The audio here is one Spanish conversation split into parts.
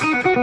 Muy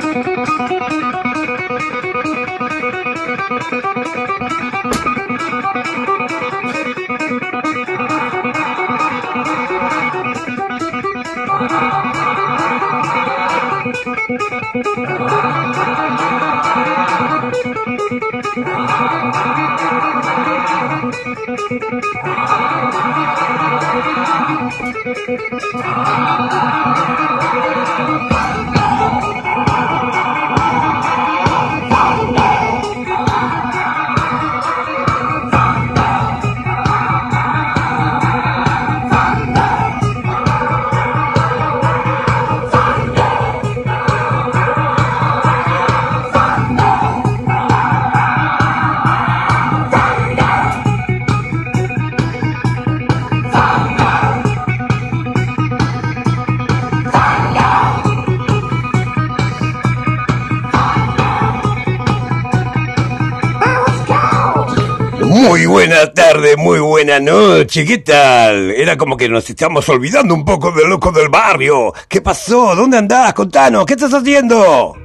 buena tarde, muy buena noche, ¿qué tal? Era como que nos estamos olvidando un poco del loco del barrio. ¿Qué pasó? ¿Dónde andás? Contanos, ¿qué estás haciendo?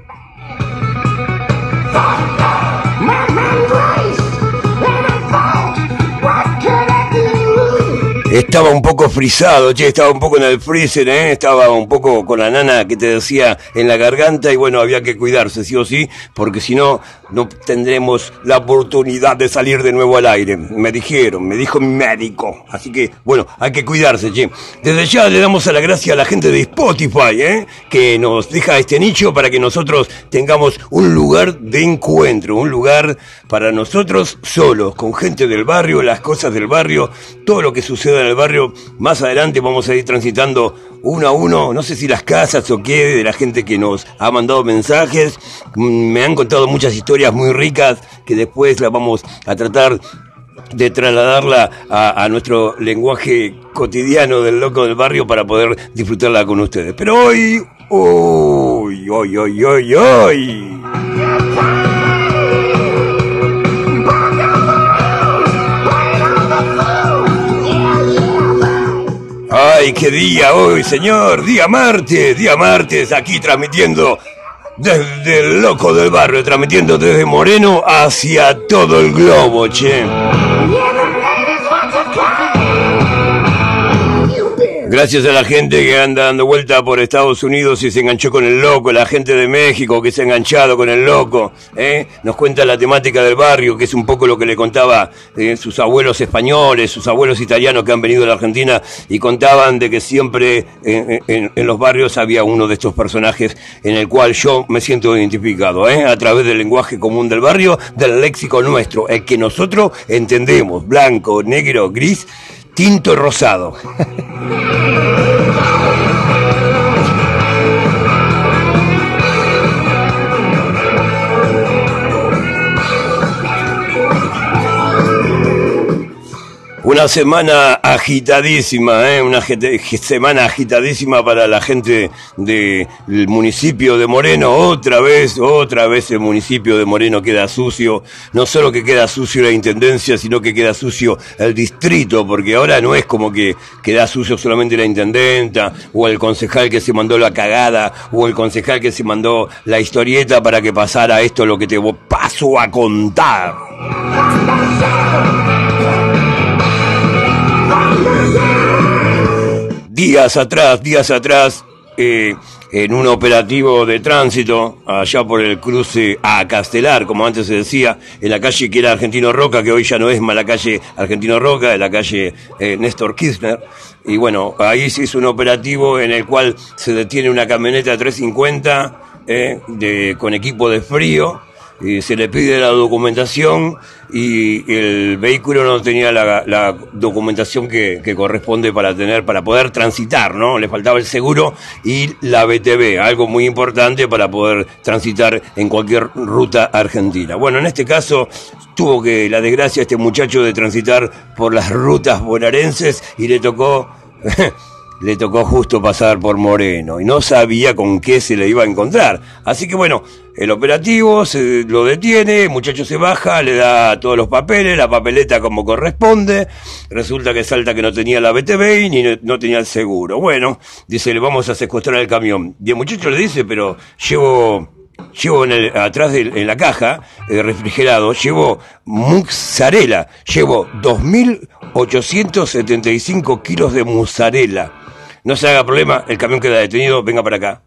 Estaba un poco frisado, che, estaba un poco en el freezer, ¿eh? estaba un poco con la nana que te decía en la garganta y bueno, había que cuidarse, sí o sí, porque si no, no tendremos la oportunidad de salir de nuevo al aire. Me dijeron, me dijo mi médico. Así que, bueno, hay que cuidarse, che. Desde ya le damos a la gracia a la gente de Spotify, ¿eh? que nos deja este nicho para que nosotros tengamos un lugar de encuentro, un lugar para nosotros solos, con gente del barrio, las cosas del barrio, todo lo que sucede en el barrio. Más adelante vamos a ir transitando uno a uno, no sé si las casas o qué, de la gente que nos ha mandado mensajes. Mm, me han contado muchas historias muy ricas que después las vamos a tratar de trasladarla a, nuestro lenguaje cotidiano del loco del barrio para poder disfrutarla con ustedes. Pero hoy, hoy, hoy, hoy, hoy, hoy. Ay, qué día hoy, señor. Día martes, día martes, aquí transmitiendo desde el loco del barrio, transmitiendo desde Moreno hacia todo el globo, che. Gracias a la gente que anda dando vuelta por Estados Unidos y se enganchó con el loco, la gente de México que se ha enganchado con el loco, ¿eh? nos cuenta la temática del barrio, que es un poco lo que le contaba eh, sus abuelos españoles, sus abuelos italianos que han venido a la Argentina y contaban de que siempre en, en, los barrios había uno de estos personajes en el cual yo me siento identificado, ¿eh? a través del lenguaje común del barrio, del léxico nuestro, el que nosotros entendemos, blanco, negro, gris, tinto rosado. Una semana agitadísima, ¿eh? una semana agitadísima para la gente del municipio de Moreno. Otra vez, otra vez el municipio de Moreno queda sucio. No solo que queda sucio la intendencia, sino que queda sucio el distrito, porque ahora no es como que queda sucio solamente la intendenta, o el concejal que se mandó la cagada, o el concejal que se mandó la historieta para que pasara esto lo que te paso a contar. Días atrás, días atrás, eh, en un operativo de tránsito, allá por el cruce a Castelar, como antes se decía, en la calle que era Argentino Roca, que hoy ya no es más la calle Argentino Roca, es la calle eh, Néstor Kirchner. Y bueno, ahí se hizo un operativo en el cual se detiene una camioneta 350 eh, con equipo de frío, y se le pide la documentación y el vehículo no tenía la, documentación que, que, corresponde para tener, para poder transitar, ¿no? Le faltaba el seguro y la BTV, algo muy importante para poder transitar en cualquier ruta argentina. Bueno, en este caso tuvo que la desgracia este muchacho de transitar por las rutas bonaerenses y le tocó le tocó justo pasar por Moreno y no sabía con qué se le iba a encontrar. Así que bueno, el operativo se lo detiene, el muchacho se baja, le da todos los papeles, la papeleta como corresponde, resulta que salta que no tenía la BTV y ni no, tenía el seguro. Bueno, dice, le vamos a secuestrar el camión. Y el muchacho le dice, pero llevo llevo en el, atrás de, en la caja de refrigerado, llevo mozzarella, llevo 2.875 kilos de mozzarella. No se haga problema, el camión queda detenido, venga para acá.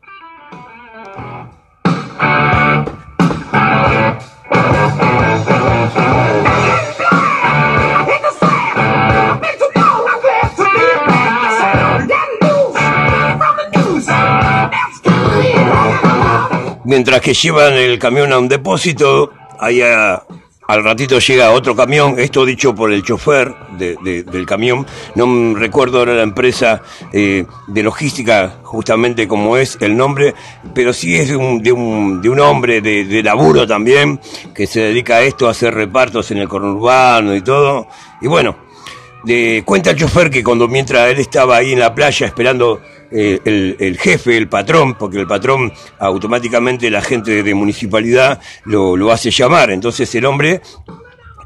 Mientras que llevan el camión a un depósito, allá al ratito llega otro camión, esto dicho por el chofer del camión, no recuerdo ahora la empresa eh, de logística justamente como es el nombre, pero sí es de un, de un, de un hombre de, laburo también, que se dedica a esto, a hacer repartos en el conurbano y todo. Y bueno, de, cuenta el chofer que cuando mientras él estaba ahí en la playa esperando eh, el, jefe, el patrón, porque el patrón automáticamente la gente de municipalidad lo, hace llamar. Entonces el hombre,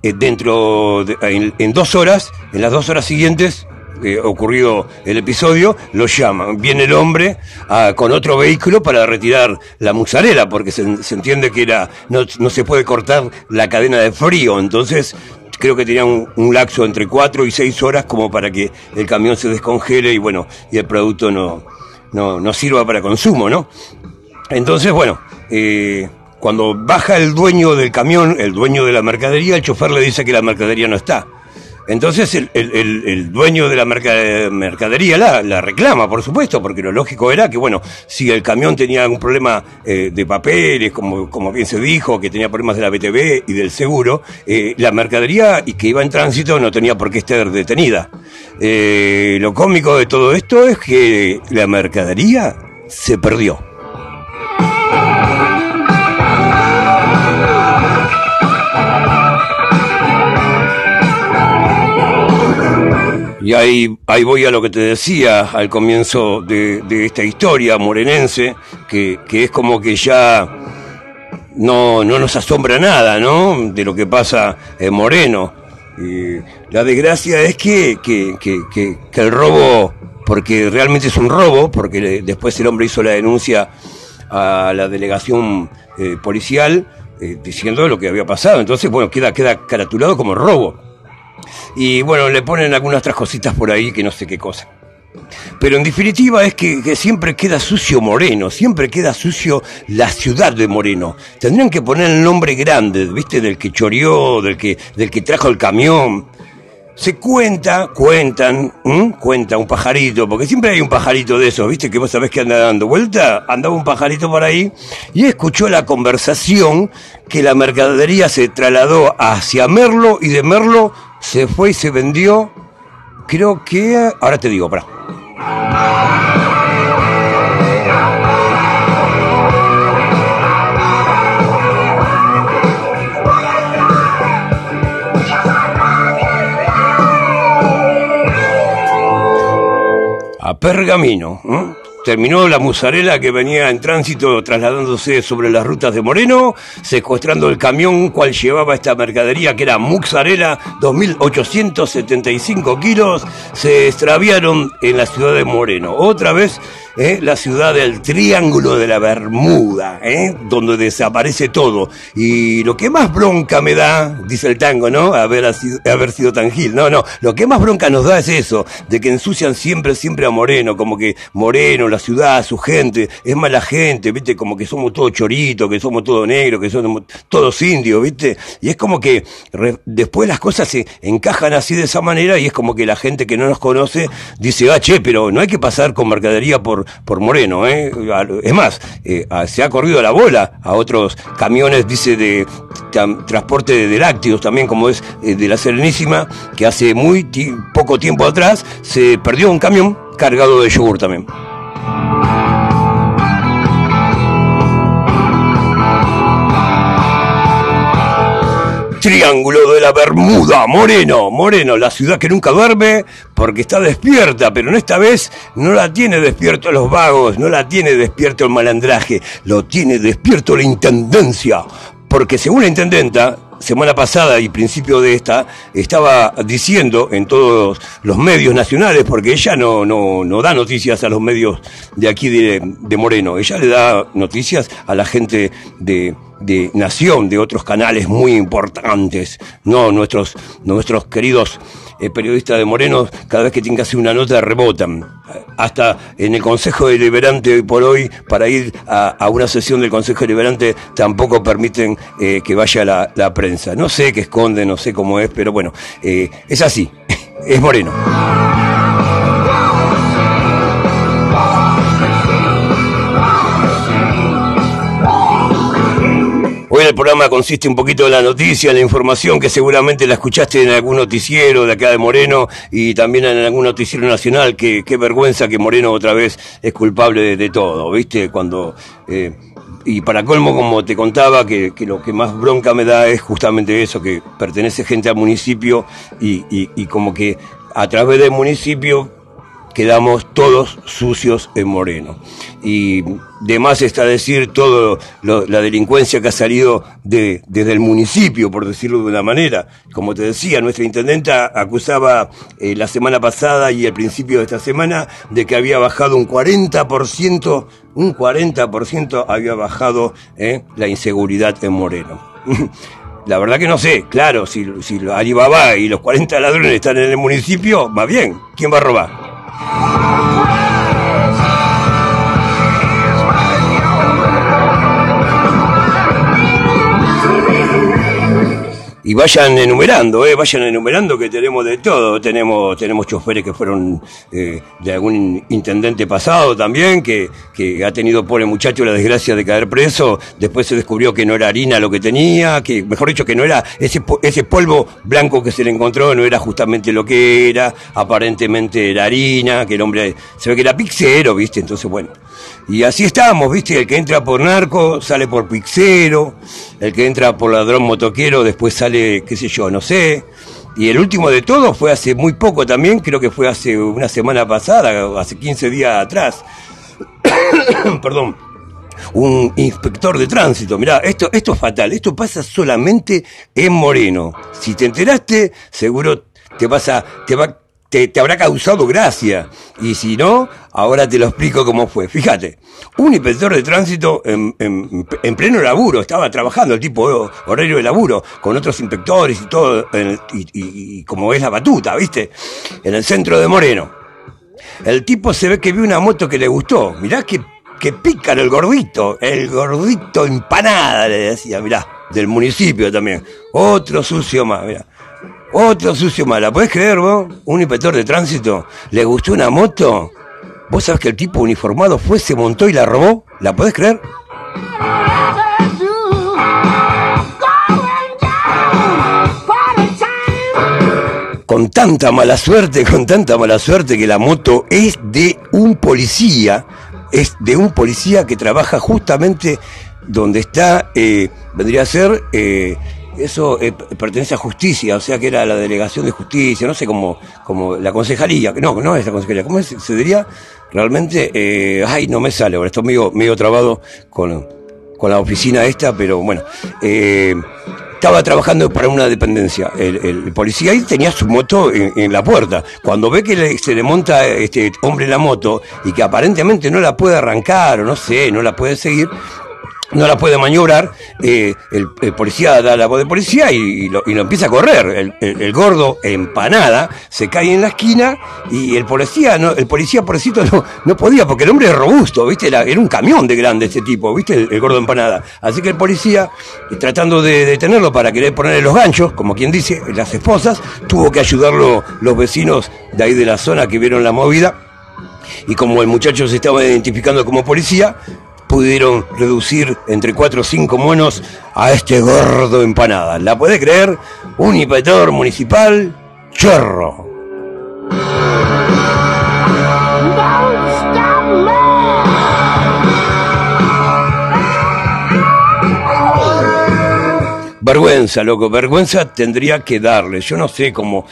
eh, dentro, en, dos horas, en las dos horas siguientes, eh, ocurrido el episodio, lo llama. Viene el hombre ah, con otro vehículo para retirar la mozzarella, porque se, entiende que era no, no, se puede cortar la cadena de frío. Entonces creo que tenía un, un, lapso entre cuatro y seis horas como para que el camión se descongele y bueno, y el producto no, no, no sirva para consumo, ¿no? Entonces, bueno, eh, cuando baja el dueño del camión, el dueño de la mercadería, el chofer le dice que la mercadería no está. Entonces el, el, el, dueño de la mercadería la, la, reclama, por supuesto, porque lo lógico era que, bueno, si el camión tenía algún problema eh, de papeles, como, como bien se dijo, que tenía problemas de la BTV y del seguro, eh, la mercadería y que iba en tránsito no tenía por qué estar detenida. Eh, lo cómico de todo esto es que la mercadería se perdió. Y ahí, ahí voy a lo que te decía al comienzo de, esta historia morenense, que, que, es como que ya no, no nos asombra nada, ¿no? De lo que pasa en Moreno. Y la desgracia es que, que, que, que, el robo, porque realmente es un robo, porque después el hombre hizo la denuncia a la delegación eh, policial eh, diciendo lo que había pasado. Entonces, bueno, queda, queda caratulado como robo. Y bueno, le ponen algunas otras cositas por ahí que no sé qué cosa. Pero en definitiva es que, siempre queda sucio Moreno, siempre queda sucio la ciudad de Moreno. Tendrían que poner el nombre grande, ¿viste? Del que choreó, del que, del que trajo el camión. Se cuenta, cuentan, cuenta un pajarito, porque siempre hay un pajarito de esos, ¿viste? Que vos sabés que anda dando vuelta, andaba un pajarito por ahí y escuchó la conversación que la mercadería se trasladó hacia Merlo y de Merlo se fue y se vendió, creo que, ahora te digo, para. A Pergamino terminó la musarela que venía en tránsito trasladándose sobre las rutas de Moreno, secuestrando el camión cual llevaba esta mercadería que era mozzarella, 2.875 kilos, se extraviaron en la ciudad de Moreno. Otra vez ¿eh? la ciudad del Triángulo de la Bermuda, ¿eh? donde desaparece todo. Y lo que más bronca me da, dice el tango, ¿no? Haber sido, haber sido tan gil. No, no, lo que más bronca nos da es eso, de que ensucian siempre, siempre a Moreno, como que Moreno, la ciudad, su gente, es mala gente, ¿viste? Como que somos todos choritos, que somos todos negros, que somos todos indios, ¿viste? Y es como que después las cosas se encajan así de esa manera y es como que la gente que no nos conoce dice, ah, che, pero no hay que pasar con mercadería por por Moreno. ¿eh? Es más, eh, se ha corrido la bola a otros camiones, dice, de transporte de lácteos también, como es eh, de la Serenísima, que hace muy poco tiempo atrás se perdió un camión cargado de yogur también. Triángulo de la Bermuda, Moreno, Moreno, la ciudad que nunca duerme porque está despierta, pero en esta vez no la tiene despierto los vagos, no la tiene despierto el malandraje, lo tiene despierto la intendencia, porque según la intendenta, semana pasada y principio de esta, estaba diciendo en todos los medios nacionales, porque ella no, no, no da noticias a los medios de aquí de, de Moreno, ella le da noticias a la gente de, de Nación, de otros canales muy importantes, no nuestros, nuestros queridos eh, periodistas de Moreno, cada vez que tienen que hacer una nota rebotan. Hasta en el Consejo Deliberante hoy por hoy, para ir a, una sesión del Consejo Deliberante, tampoco permiten eh, que vaya la, prensa. No sé qué esconde, no sé cómo es, pero bueno, eh, es así, es Moreno. Hoy el programa consiste un poquito en la noticia, la información que seguramente la escuchaste en algún noticiero de acá de Moreno y también en algún noticiero nacional. Que qué vergüenza que Moreno otra vez es culpable de, todo, ¿viste? Cuando eh, y para colmo, como te contaba, que, lo que más bronca me da es justamente eso, que pertenece gente al municipio y, y como que a través del municipio quedamos todos sucios en Moreno. Y de más está decir toda la delincuencia que ha salido de, desde el municipio, por decirlo de una manera. Como te decía, nuestra intendenta acusaba eh, la semana pasada y al principio de esta semana de que había bajado un 40%, un 40% había bajado eh, la inseguridad en Moreno. La verdad que no sé, claro, si, si Alibaba y los 40 ladrones están en el municipio, va bien, ¿quién va a robar? Música y vayan enumerando, eh, vayan enumerando que tenemos de todo. Tenemos, tenemos choferes que fueron eh, de algún intendente pasado también, que, que ha tenido pobre muchacho la desgracia de caer preso. Después se descubrió que no era harina lo que tenía, que mejor dicho que no era ese, ese polvo blanco que se le encontró, no era justamente lo que era. Aparentemente era harina, que el hombre se ve que era pixero, ¿viste? Entonces, bueno. Y así estamos, ¿viste? El que entra por narco sale por pixero, el que entra por ladrón motoquero después sale, qué sé yo, no sé. Y el último de todos fue hace muy poco también, creo que fue hace una semana pasada, hace 15 días atrás. Perdón. Un inspector de tránsito, mirá, esto, esto es fatal, esto pasa solamente en Moreno. Si te enteraste, seguro te vas a, te va, te, te, habrá causado gracia. Y si no, ahora te lo explico cómo fue. Fíjate, un inspector de tránsito en, en, pleno laburo, estaba trabajando el tipo horario de laburo, con otros inspectores y todo, y, como es la batuta, ¿viste? En el centro de Moreno. El tipo se ve que vio una moto que le gustó. Mirá que, que pícaro el gordito, el gordito empanada, le decía, mirá, del municipio también. Otro sucio más, mirá. Otro sucio más, ¿la podés creer vos? Un inspector de tránsito, ¿le gustó una moto? ¿Vos sabés que el tipo uniformado fue, se montó y la robó? ¿La podés creer? Con tanta mala suerte, con tanta mala suerte que la moto es de un policía, es de un policía que trabaja justamente donde está, eh, vendría a ser eh, eso eh, pertenece a justicia, o sea que era la delegación de justicia, no sé cómo, como la concejalía, no, no es la concejalía, ¿cómo se diría? Realmente, eh, ay, no me sale, ahora estoy medio, medio trabado con, con la oficina esta, pero bueno, eh, estaba trabajando para una dependencia, el, policía ahí tenía su moto en, la puerta, cuando ve que se le monta este hombre la moto y que aparentemente no la puede arrancar o no sé, no la puede seguir, no la puede maniobrar, eh, el, policía da la voz de policía y, lo, empieza a correr. El, gordo empanada se cae en la esquina y el policía, no, el policía pobrecito no, no podía porque el hombre es robusto, ¿viste? Era, un camión de grande este tipo, ¿viste? El, gordo empanada. Así que el policía, tratando de detenerlo para querer ponerle los ganchos, como quien dice, las esposas, tuvo que ayudarlo los vecinos de ahí de la zona que vieron la movida. Y como el muchacho se estaba identificando como policía, pudieron reducir entre cuatro o cinco monos a este gordo empanada. ¿La puede creer? Un inspector municipal chorro. Vergüenza, loco, vergüenza tendría que darle. Yo no sé cómo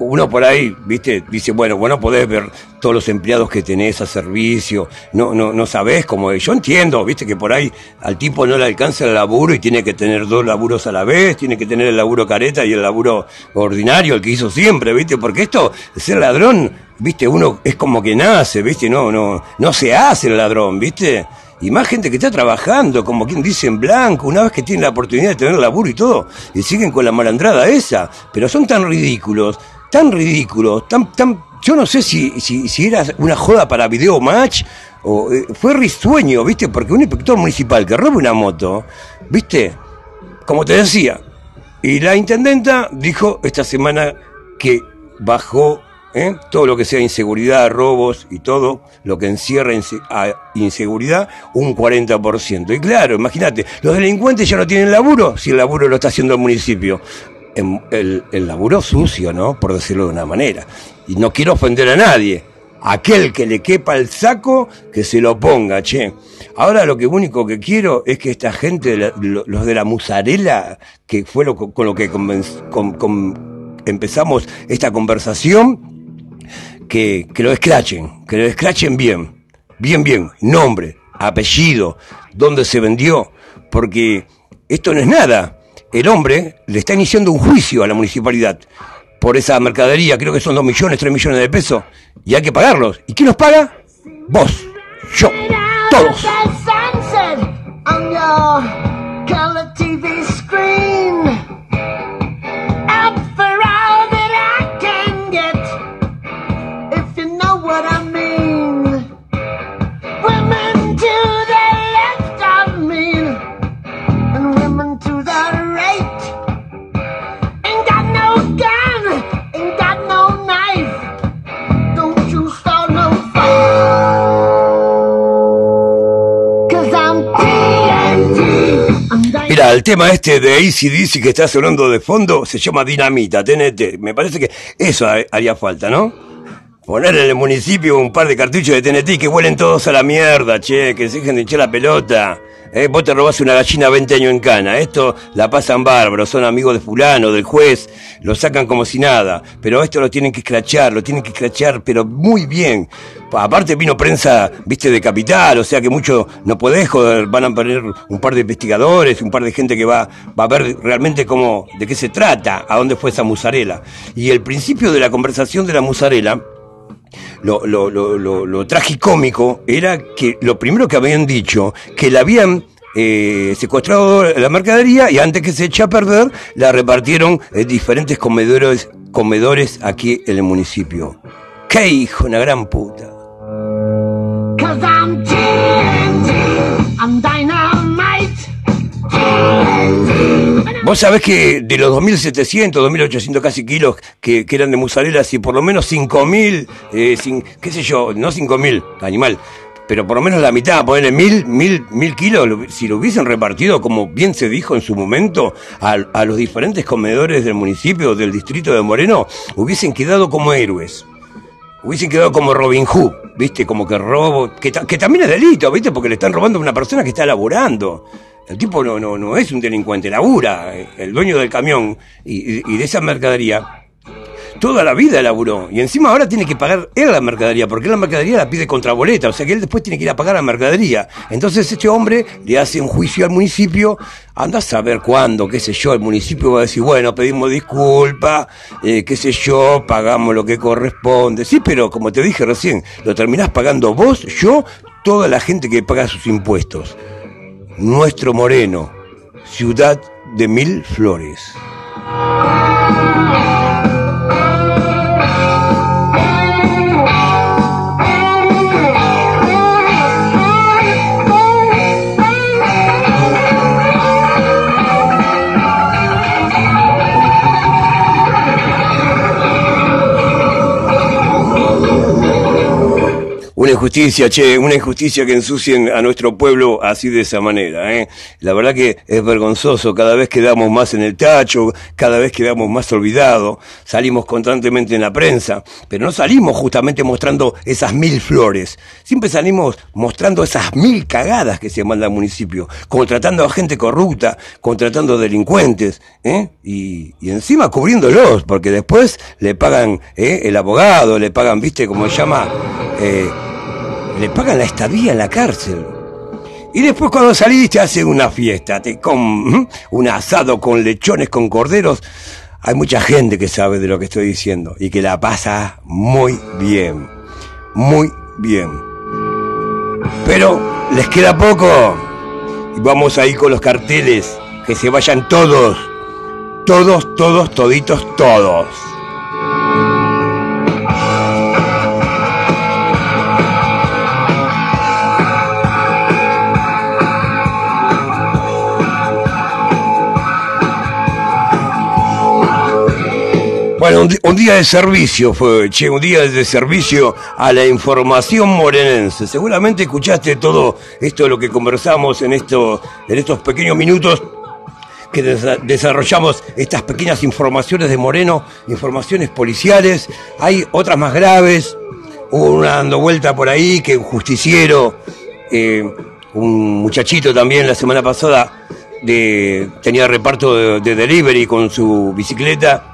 uno por ahí, viste, dice, bueno, bueno, podés ver todos los empleados que tenés a servicio, no, no, no sabés cómo es. Yo entiendo, viste, que por ahí al tipo no le alcanza el laburo y tiene que tener dos laburos a la vez, tiene que tener el laburo careta y el laburo ordinario, el que hizo siempre, viste, porque esto, ser ladrón, viste, uno es como que nace, viste, no, no, no se hace el ladrón, viste y más gente que está trabajando, como quien dice en blanco, una vez que tienen la oportunidad de tener laburo y todo, y siguen con la malandrada esa, pero son tan ridículos, tan ridículos, tan, tan, yo no sé si, si, si era una joda para video match, o eh, fue risueño, ¿viste? Porque un inspector municipal que roba una moto, ¿viste? Como te decía, y la intendenta dijo esta semana que bajó ¿eh? todo lo que sea inseguridad, robos y todo lo que encierra inseguridad, un 40%. Y claro, imagínate, los delincuentes ya no tienen laburo si el laburo lo está haciendo el municipio. El, el laburo sucio, ¿no? Por decirlo de una manera. Y no quiero ofender a nadie. Aquel que le quepa el saco, que se lo ponga, che. Ahora lo que único que quiero es que esta gente, los de la musarela, que fue lo, con lo que empezamos esta conversación, que, lo escrachen, que lo escrachen bien, bien, bien, nombre, apellido, dónde se vendió, porque esto no es nada. El hombre le está iniciando un juicio a la municipalidad por esa mercadería, creo que son dos millones, tres millones de pesos, y hay que pagarlos. ¿Y quién los paga? Vos, yo, todos. El tema este de ACDC que está sonando de fondo se llama Dinamita, TNT. Me parece que eso haría falta, ¿no? Poner en el municipio un par de cartuchos de TNT que huelen todos a la mierda, che, que se dejen de echar la pelota. Eh, vos te robás una gallina 20 años en cana. Esto la pasan bárbaro, son amigos de fulano, del juez, lo sacan como si nada. Pero esto lo tienen que escrachar, lo tienen que escrachar, pero muy bien. Aparte vino prensa, viste, de capital, o sea que mucho no podés joder, van a poner un par de investigadores, un par de gente que va, va a ver realmente cómo, de qué se trata, a dónde fue esa musarela. Y el principio de la conversación de la musarela, lo, lo, lo, lo, tragicómico era que lo primero que habían dicho, que la habían eh, secuestrado la mercadería y antes que se eche a perder, la repartieron en diferentes comedores, comedores aquí en el municipio. ¡Qué hijo, una gran puta! Vos sabés que de los 2.700, 2.800 casi kilos que, eran de mozzarella, si por lo menos 5.000, eh, qué sé yo, no 5.000, animal, pero por lo menos la mitad, ponerle mil, mil, mil kilos, si lo hubiesen repartido, como bien se dijo en su momento, a, a los diferentes comedores del municipio, del distrito de Moreno, hubiesen quedado como héroes. Hubiesen quedado como Robin Hood, ¿viste? Como que robo, que, que también es delito, ¿viste? Porque le están robando a una persona que está laborando. El tipo no, no, no es un delincuente, labura. El dueño del camión y, de esa mercadería toda la vida laburó. Y encima ahora tiene que pagar él la mercadería, porque la mercadería la pide contra boleta, o sea que él después tiene que ir a pagar la mercadería. Entonces este hombre le hace un juicio al municipio, anda a saber cuándo, qué sé yo, el municipio va a decir, bueno, pedimos disculpa, eh, qué sé yo, pagamos lo que corresponde. Sí, pero como te dije recién, lo terminás pagando vos, yo, toda la gente que paga sus impuestos nuestro Moreno, ciudad de mil flores. Una injusticia, che, una injusticia que ensucien a nuestro pueblo así de esa manera. ¿eh? La verdad que es vergonzoso, cada vez quedamos más en el tacho, cada vez quedamos más olvidados, salimos constantemente en la prensa, pero no salimos justamente mostrando esas mil flores, siempre salimos mostrando esas mil cagadas que se manda al municipio, contratando a gente corrupta, contratando delincuentes, ¿eh? y, y encima cubriéndolos, porque después le pagan ¿eh? el abogado, le pagan, viste, como se llama... Eh, le pagan la estadía en la cárcel. Y después cuando salís te hacen una fiesta, te con un asado con lechones, con corderos. Hay mucha gente que sabe de lo que estoy diciendo y que la pasa muy bien, muy bien. Pero les queda poco y vamos ahí con los carteles, que se vayan todos, todos, todos, toditos, todos. Bueno, un, día de servicio fue, che, un día de servicio a la información morenense. Seguramente escuchaste todo esto de lo que conversamos en, esto, en estos pequeños minutos que desarrollamos estas pequeñas informaciones de Moreno, informaciones policiales. Hay otras más graves. Hubo una dando vuelta por ahí que un justiciero, eh, un muchachito también la semana pasada, de, tenía reparto de delivery con su bicicleta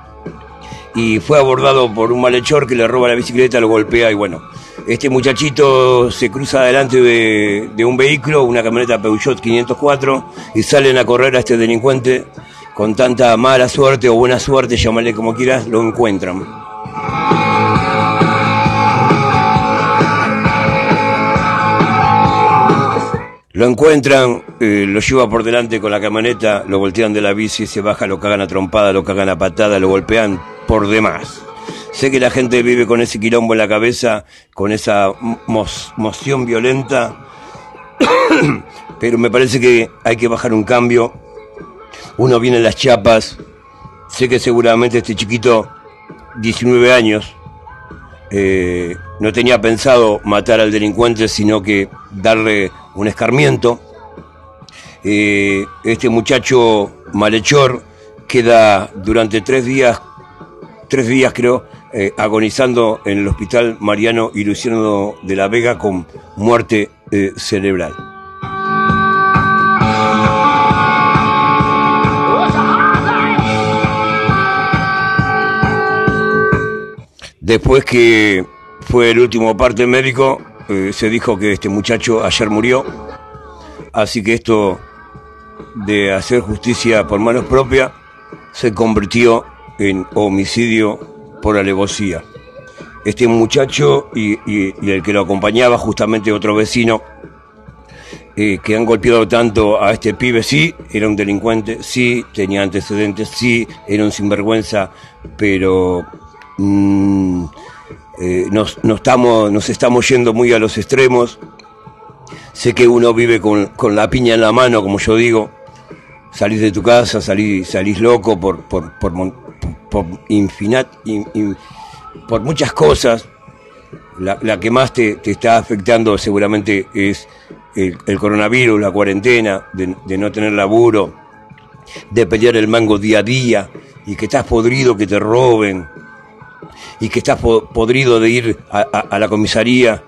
y fue abordado por un malhechor que le roba la bicicleta, lo golpea y bueno, este muchachito se cruza delante de, un vehículo, una camioneta Peugeot 504, y salen a correr a este delincuente con tanta mala suerte o buena suerte, llámale como quieras, lo encuentran. Lo encuentran, eh, lo lleva por delante con la camioneta, lo voltean de la bici, se baja, lo cagan a trompada, lo cagan a patada, lo golpean por demás. Sé que la gente vive con ese quilombo en la cabeza, con esa moción violenta, pero me parece que hay que bajar un cambio. Uno viene en las chapas, sé que seguramente este chiquito, 19 años, eh, no tenía pensado matar al delincuente, sino que darle un escarmiento. Eh, este muchacho malhechor queda durante tres días tres días creo, eh, agonizando en el hospital Mariano y Luciano de la Vega con muerte eh, cerebral. Después que fue el último parte médico, eh, se dijo que este muchacho ayer murió, así que esto de hacer justicia por manos propias se convirtió en homicidio por alevosía. Este muchacho y, el que lo acompañaba, justamente otro vecino, eh, que han golpeado tanto a este pibe, sí, era un delincuente, sí, tenía antecedentes, sí, era un sinvergüenza, pero mm, eh, nos, estamos, nos estamos yendo muy a los extremos. Sé que uno vive con, la piña en la mano, como yo digo, salís de tu casa, salís, salís loco por, por, por, por, infinat, por muchas cosas. La, que más te, está afectando seguramente es el, coronavirus, la cuarentena, de, no tener laburo, de pelear el mango día a día y que estás podrido que te roben y que estás podrido de ir a, la comisaría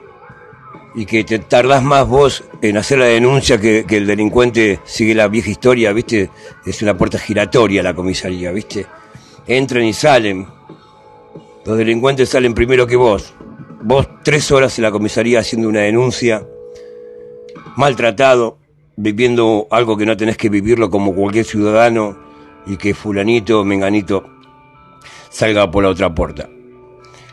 y que te tardás más vos en hacer la denuncia que, que, el delincuente sigue la vieja historia, ¿viste? Es una puerta giratoria la comisaría, ¿viste? entran y salen. Los delincuentes salen primero que vos. Vos tres horas en la comisaría haciendo una denuncia, maltratado, viviendo algo que no tenés que vivirlo como cualquier ciudadano y que fulanito, menganito, salga por la otra puerta.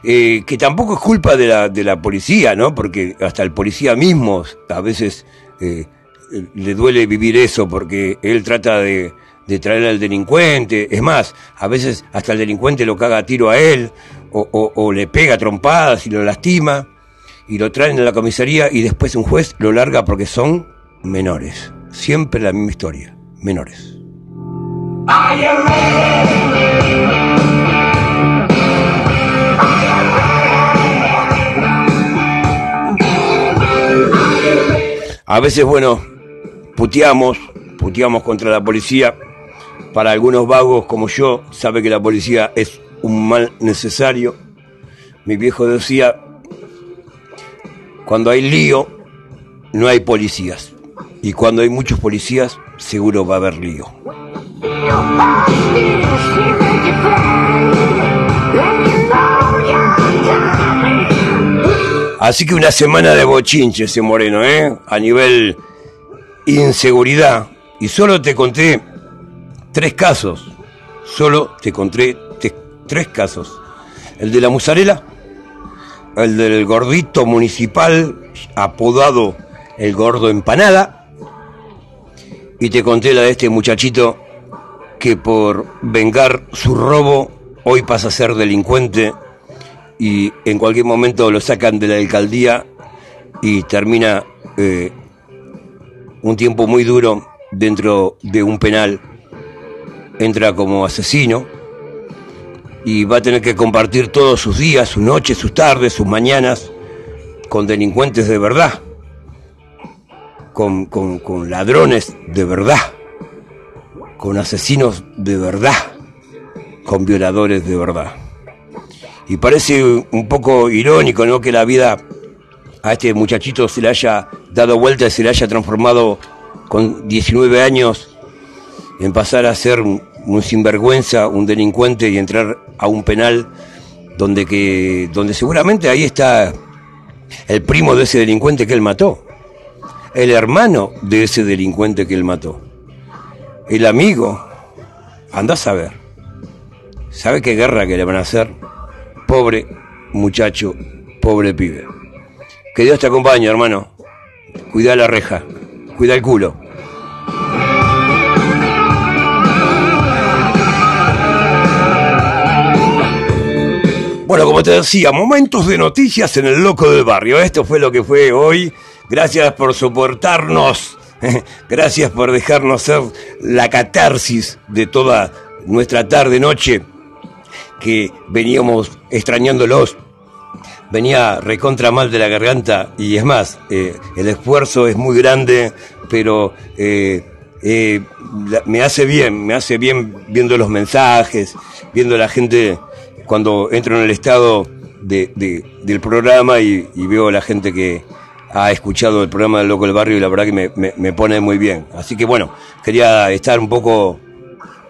Eh, que tampoco es culpa de la, de la policía, ¿no? Porque hasta el policía mismo a veces eh, le duele vivir eso porque él trata de, de traer al delincuente. Es más, a veces hasta el delincuente lo caga a tiro a él o, le pega trompadas y lo lastima y lo traen a la comisaría y después un juez lo larga porque son menores. Siempre la misma historia, menores. A veces, bueno, puteamos, puteamos contra la policía. Para algunos vagos como yo, sabe que la policía es un mal necesario. Mi viejo decía, cuando hay lío, no hay policías. Y cuando hay muchos policías, seguro va a haber lío. Así que una semana de bochinche ese Moreno, ¿eh? A nivel inseguridad. Y solo te conté tres casos. Solo te conté tres casos. El de la musarela, el del gordito municipal, apodado el gordo empanada, y te conté la de este muchachito que por vengar su robo hoy pasa a ser delincuente y en cualquier momento lo sacan de la alcaldía y termina eh, un tiempo muy duro dentro de un penal. Entra como asesino y va a tener que compartir todos sus días, sus noches, sus tardes, sus mañanas con delincuentes de verdad, con, con ladrones de verdad, con asesinos de verdad, con violadores de verdad. Y parece un poco irónico, ¿no? Que la vida a este muchachito se le haya dado vuelta y se le haya transformado con 19 años en pasar a ser un, sinvergüenza, un delincuente y entrar a un penal donde que donde seguramente ahí está el primo de ese delincuente que él mató, el hermano de ese delincuente que él mató, el amigo, anda a saber, ¿sabe qué guerra que le van a hacer? Pobre muchacho, pobre pibe. Que Dios te acompañe, hermano. Cuida la reja, cuida el culo. Bueno, como te decía, momentos de noticias en el loco del barrio. Esto fue lo que fue hoy. Gracias por soportarnos. Gracias por dejarnos ser la catarsis de toda nuestra tarde-noche que veníamos extrañándolos. Venía recontra mal de la garganta y es más, eh, el esfuerzo es muy grande, pero eh, eh, me hace bien, me hace bien viendo los mensajes, viendo la gente cuando entro en el estado del programa y, veo a la gente que ha escuchado el programa del Loco del Barrio y la verdad que me, me pone muy bien. Así que bueno, quería estar un poco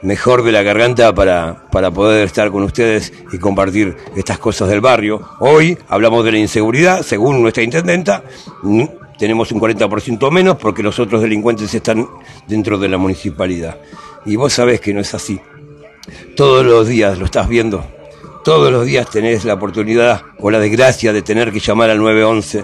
mejor de la garganta para, para poder estar con ustedes y compartir estas cosas del barrio. Hoy hablamos de la inseguridad, según nuestra intendenta, mm, tenemos un 40% menos porque los otros delincuentes están dentro de la municipalidad. Y vos sabés que no es así. Todos los días lo estás viendo. Todos los días tenés la oportunidad o la desgracia de tener que llamar al 911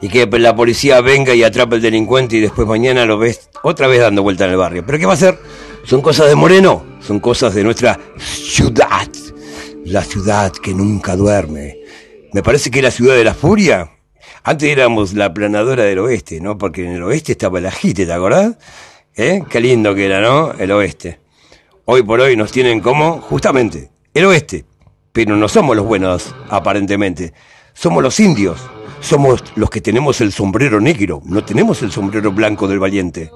y que la policía venga y atrape al delincuente y después mañana lo ves otra vez dando vuelta en el barrio. ¿Pero qué va a hacer? ¿Son cosas de Moreno? Son cosas de nuestra ciudad. La ciudad que nunca duerme. Me parece que la ciudad de la furia. Antes éramos la planadora del oeste, ¿no? Porque en el oeste estaba el ajite, ¿te acordás? ¿Eh? Qué lindo que era, ¿no? El oeste. Hoy por hoy nos tienen como, justamente, el oeste. Pero no somos los buenos, aparentemente. Somos los indios. Somos los que tenemos el sombrero negro. No tenemos el sombrero blanco del valiente.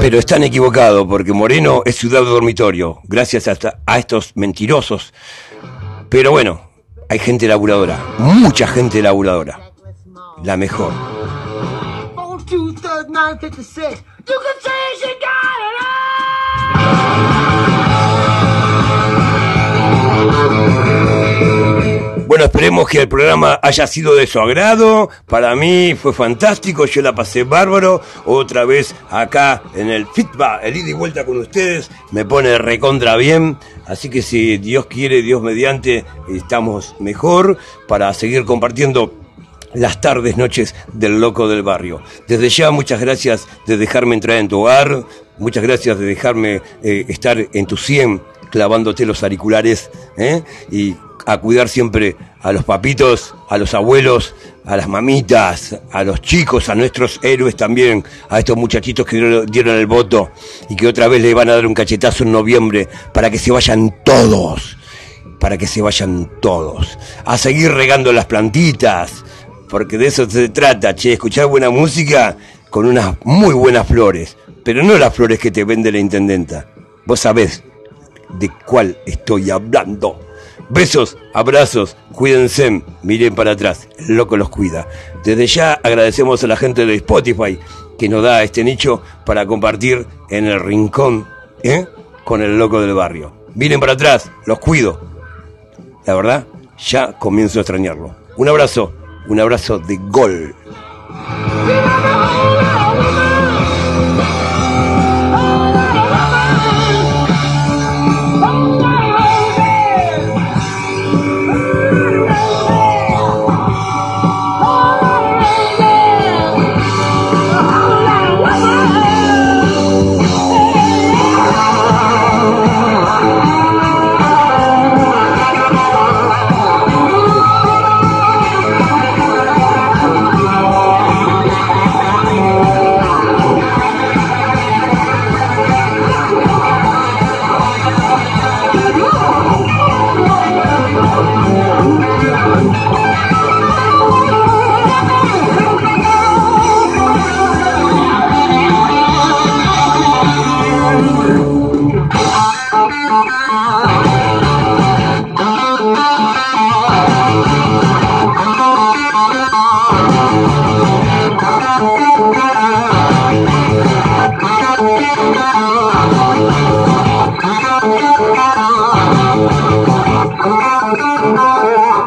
Pero están equivocados porque Moreno es ciudad dormitorio, gracias a, estos mentirosos. Pero bueno, hay gente laburadora, mucha gente laburadora. La mejor. Bueno, esperemos que el programa haya sido de su agrado. Para mí fue fantástico, yo la pasé bárbaro. Otra vez acá en el Fitba, el ida y vuelta con ustedes, me pone recontra bien. Así que si Dios quiere, Dios mediante, estamos mejor para seguir compartiendo las tardes, noches del loco del barrio. Desde ya, muchas gracias de dejarme entrar en tu hogar, muchas gracias de dejarme eh, estar en tu 100 clavándote los auriculares ¿eh? y a cuidar siempre a los papitos, a los abuelos, a las mamitas, a los chicos, a nuestros héroes también, a estos muchachitos que dieron el voto y que otra vez le van a dar un cachetazo en noviembre para que se vayan todos. para que se vayan todos. A seguir regando las plantitas, porque de eso se trata, che, escuchar buena música con unas muy buenas flores, pero no las flores que te vende la intendenta. Vos sabés de cuál estoy hablando. Besos, abrazos, cuídense, miren para atrás, el loco los cuida. Desde ya agradecemos a la gente de Spotify que nos da este nicho para compartir en el rincón ¿eh? con el loco del barrio. Miren para atrás, los cuido. La verdad, ya comienzo a extrañarlo. Un abrazo, un abrazo de gol.